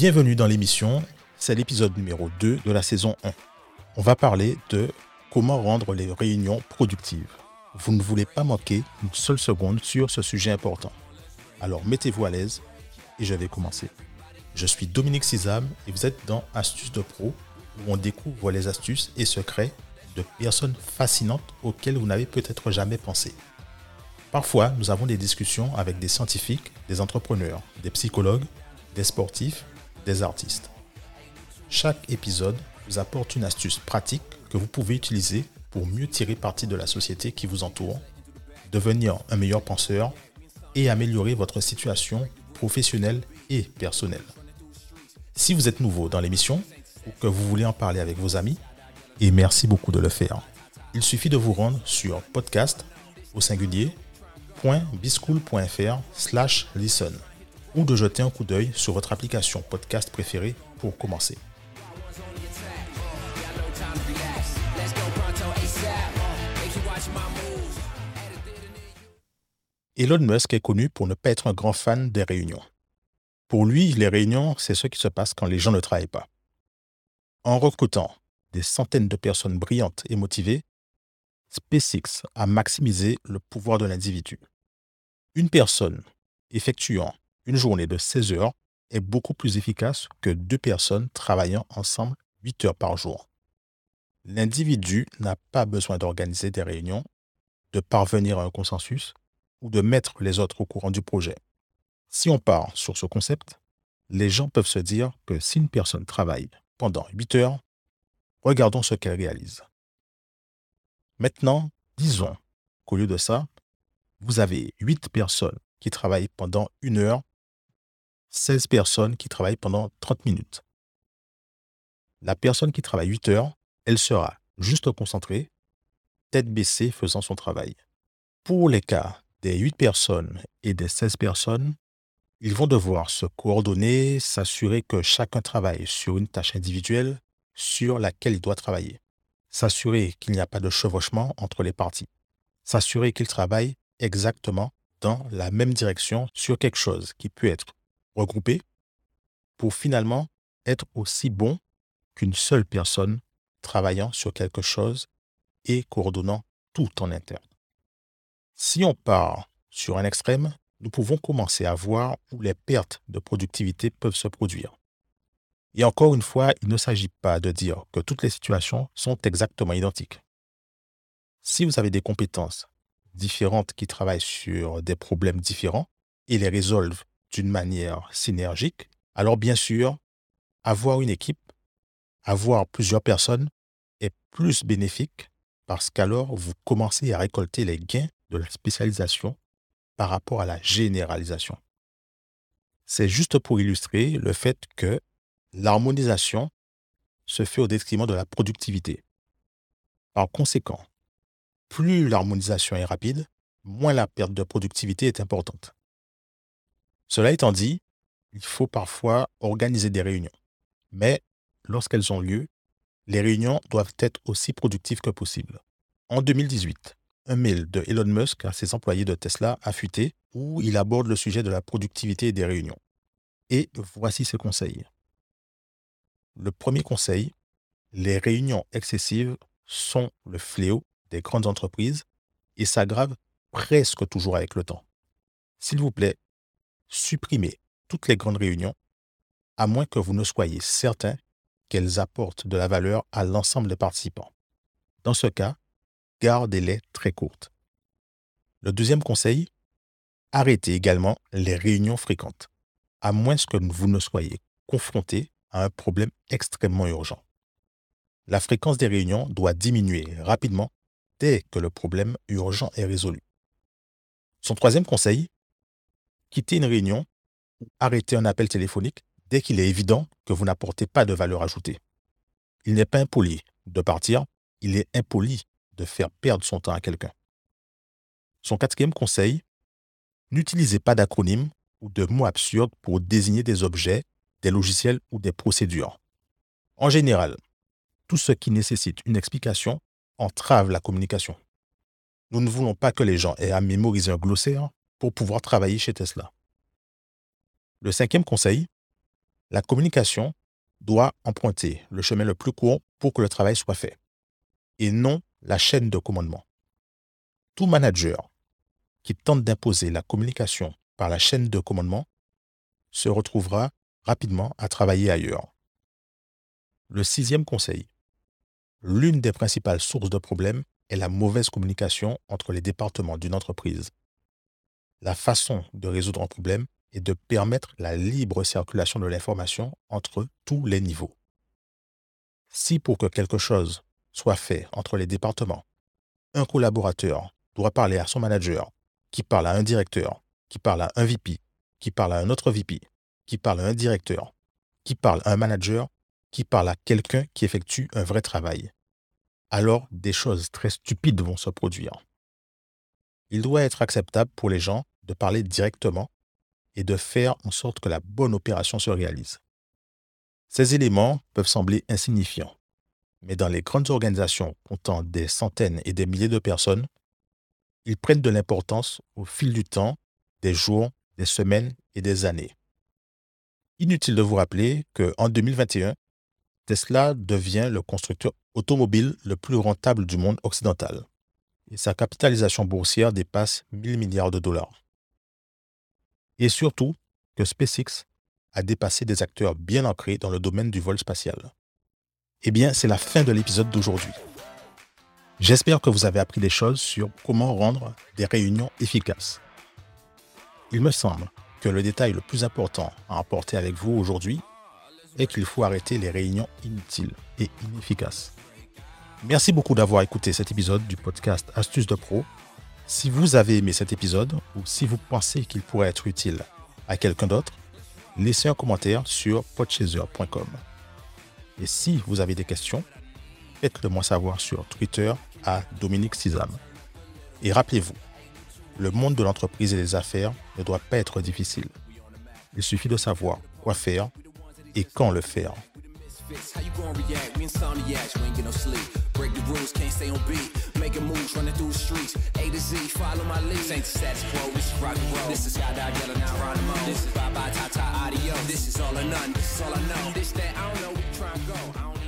Bienvenue dans l'émission, c'est l'épisode numéro 2 de la saison 1. On va parler de comment rendre les réunions productives. Vous ne voulez pas manquer une seule seconde sur ce sujet important. Alors mettez-vous à l'aise et je vais commencer. Je suis Dominique Sizam et vous êtes dans Astuces de Pro où on découvre les astuces et secrets de personnes fascinantes auxquelles vous n'avez peut-être jamais pensé. Parfois, nous avons des discussions avec des scientifiques, des entrepreneurs, des psychologues, des sportifs, des artistes. Chaque épisode vous apporte une astuce pratique que vous pouvez utiliser pour mieux tirer parti de la société qui vous entoure, devenir un meilleur penseur et améliorer votre situation professionnelle et personnelle. Si vous êtes nouveau dans l'émission ou que vous voulez en parler avec vos amis, et merci beaucoup de le faire, il suffit de vous rendre sur podcast au singulier .bischool.fr slash listen ou de jeter un coup d'œil sur votre application podcast préférée pour commencer. Elon Musk est connu pour ne pas être un grand fan des réunions. Pour lui, les réunions, c'est ce qui se passe quand les gens ne travaillent pas. En recrutant des centaines de personnes brillantes et motivées, SpaceX a maximisé le pouvoir de l'individu. Une personne effectuant une journée de 16 heures est beaucoup plus efficace que deux personnes travaillant ensemble 8 heures par jour. L'individu n'a pas besoin d'organiser des réunions, de parvenir à un consensus ou de mettre les autres au courant du projet. Si on part sur ce concept, les gens peuvent se dire que si une personne travaille pendant 8 heures, regardons ce qu'elle réalise. Maintenant, disons qu'au lieu de ça, vous avez 8 personnes qui travaillent pendant une heure, 16 personnes qui travaillent pendant 30 minutes. La personne qui travaille 8 heures, elle sera juste concentrée, tête baissée faisant son travail. Pour les cas des 8 personnes et des 16 personnes, ils vont devoir se coordonner, s'assurer que chacun travaille sur une tâche individuelle sur laquelle il doit travailler, s'assurer qu'il n'y a pas de chevauchement entre les parties, s'assurer qu'ils travaillent exactement dans la même direction sur quelque chose qui peut être regroupé pour finalement être aussi bon qu'une seule personne travaillant sur quelque chose et coordonnant tout en interne. Si on part sur un extrême, nous pouvons commencer à voir où les pertes de productivité peuvent se produire. Et encore une fois, il ne s'agit pas de dire que toutes les situations sont exactement identiques. Si vous avez des compétences différentes qui travaillent sur des problèmes différents et les résolvent d'une manière synergique, alors bien sûr, avoir une équipe, avoir plusieurs personnes est plus bénéfique parce qu'alors vous commencez à récolter les gains de la spécialisation par rapport à la généralisation. C'est juste pour illustrer le fait que l'harmonisation se fait au détriment de la productivité. Par conséquent, plus l'harmonisation est rapide, moins la perte de productivité est importante. Cela étant dit, il faut parfois organiser des réunions. Mais lorsqu'elles ont lieu, les réunions doivent être aussi productives que possible. En 2018, un mail de Elon Musk à ses employés de Tesla a fuité où il aborde le sujet de la productivité des réunions. Et voici ses conseils. Le premier conseil, les réunions excessives sont le fléau des grandes entreprises et s'aggravent presque toujours avec le temps. S'il vous plaît, supprimez toutes les grandes réunions, à moins que vous ne soyez certain qu'elles apportent de la valeur à l'ensemble des participants. Dans ce cas, gardez-les très courtes. Le deuxième conseil, arrêtez également les réunions fréquentes, à moins que vous ne soyez confronté à un problème extrêmement urgent. La fréquence des réunions doit diminuer rapidement dès que le problème urgent est résolu. Son troisième conseil, quittez une réunion ou arrêtez un appel téléphonique dès qu'il est évident que vous n'apportez pas de valeur ajoutée. Il n'est pas impoli de partir, il est impoli de faire perdre son temps à quelqu'un. Son quatrième conseil, n'utilisez pas d'acronymes ou de mots absurdes pour désigner des objets, des logiciels ou des procédures. En général, tout ce qui nécessite une explication entrave la communication. Nous ne voulons pas que les gens aient à mémoriser un glossaire pour pouvoir travailler chez Tesla. Le cinquième conseil, La communication doit emprunter le chemin le plus court pour que le travail soit fait, et non la chaîne de commandement. Tout manager qui tente d'imposer la communication par la chaîne de commandement se retrouvera rapidement à travailler ailleurs. Le sixième conseil. L'une des principales sources de problèmes est la mauvaise communication entre les départements d'une entreprise. La façon de résoudre un problème est de permettre la libre circulation de l'information entre tous les niveaux. Si pour que quelque chose soit fait entre les départements, un collaborateur doit parler à son manager, qui parle à un directeur, qui parle à un VP, qui parle à un autre VP, qui parle à un directeur, qui parle à un manager, qui parle à quelqu'un qui effectue un vrai travail. Alors des choses très stupides vont se produire. Il doit être acceptable pour les gens de parler directement et de faire en sorte que la bonne opération se réalise. Ces éléments peuvent sembler insignifiants, mais dans les grandes organisations comptant des centaines et des milliers de personnes, ils prennent de l'importance au fil du temps, des jours, des semaines et des années. Inutile de vous rappeler qu'en 2021, Tesla devient le constructeur automobile le plus rentable du monde occidental et sa capitalisation boursière dépasse 1000 milliards de dollars. Et surtout que SpaceX a dépassé des acteurs bien ancrés dans le domaine du vol spatial. Eh bien, c'est la fin de l'épisode d'aujourd'hui. J'espère que vous avez appris des choses sur comment rendre des réunions efficaces. Il me semble que le détail le plus important à apporter avec vous aujourd'hui est qu'il faut arrêter les réunions inutiles et inefficaces. Merci beaucoup d'avoir écouté cet épisode du podcast Astuces de Pro. Si vous avez aimé cet épisode ou si vous pensez qu'il pourrait être utile à quelqu'un d'autre, laissez un commentaire sur podchaser.com. Et si vous avez des questions, faites-le moi savoir sur Twitter à Dominique Sizam. Et rappelez-vous, le monde de l'entreprise et des affaires ne doit pas être difficile. Il suffit de savoir quoi faire et quand le faire. How you gonna react? We insomniacs, we ain't get no sleep. Break the rules, can't stay on beat. Making moves, running through the streets. A to Z, follow my lead. This ain't the status quo, this is rock and roll. This is Skydive Yellow, now Geronimo. This is bye bye, ta ta, adios. This is all or none, this is all I know. This that I don't know, we try and go.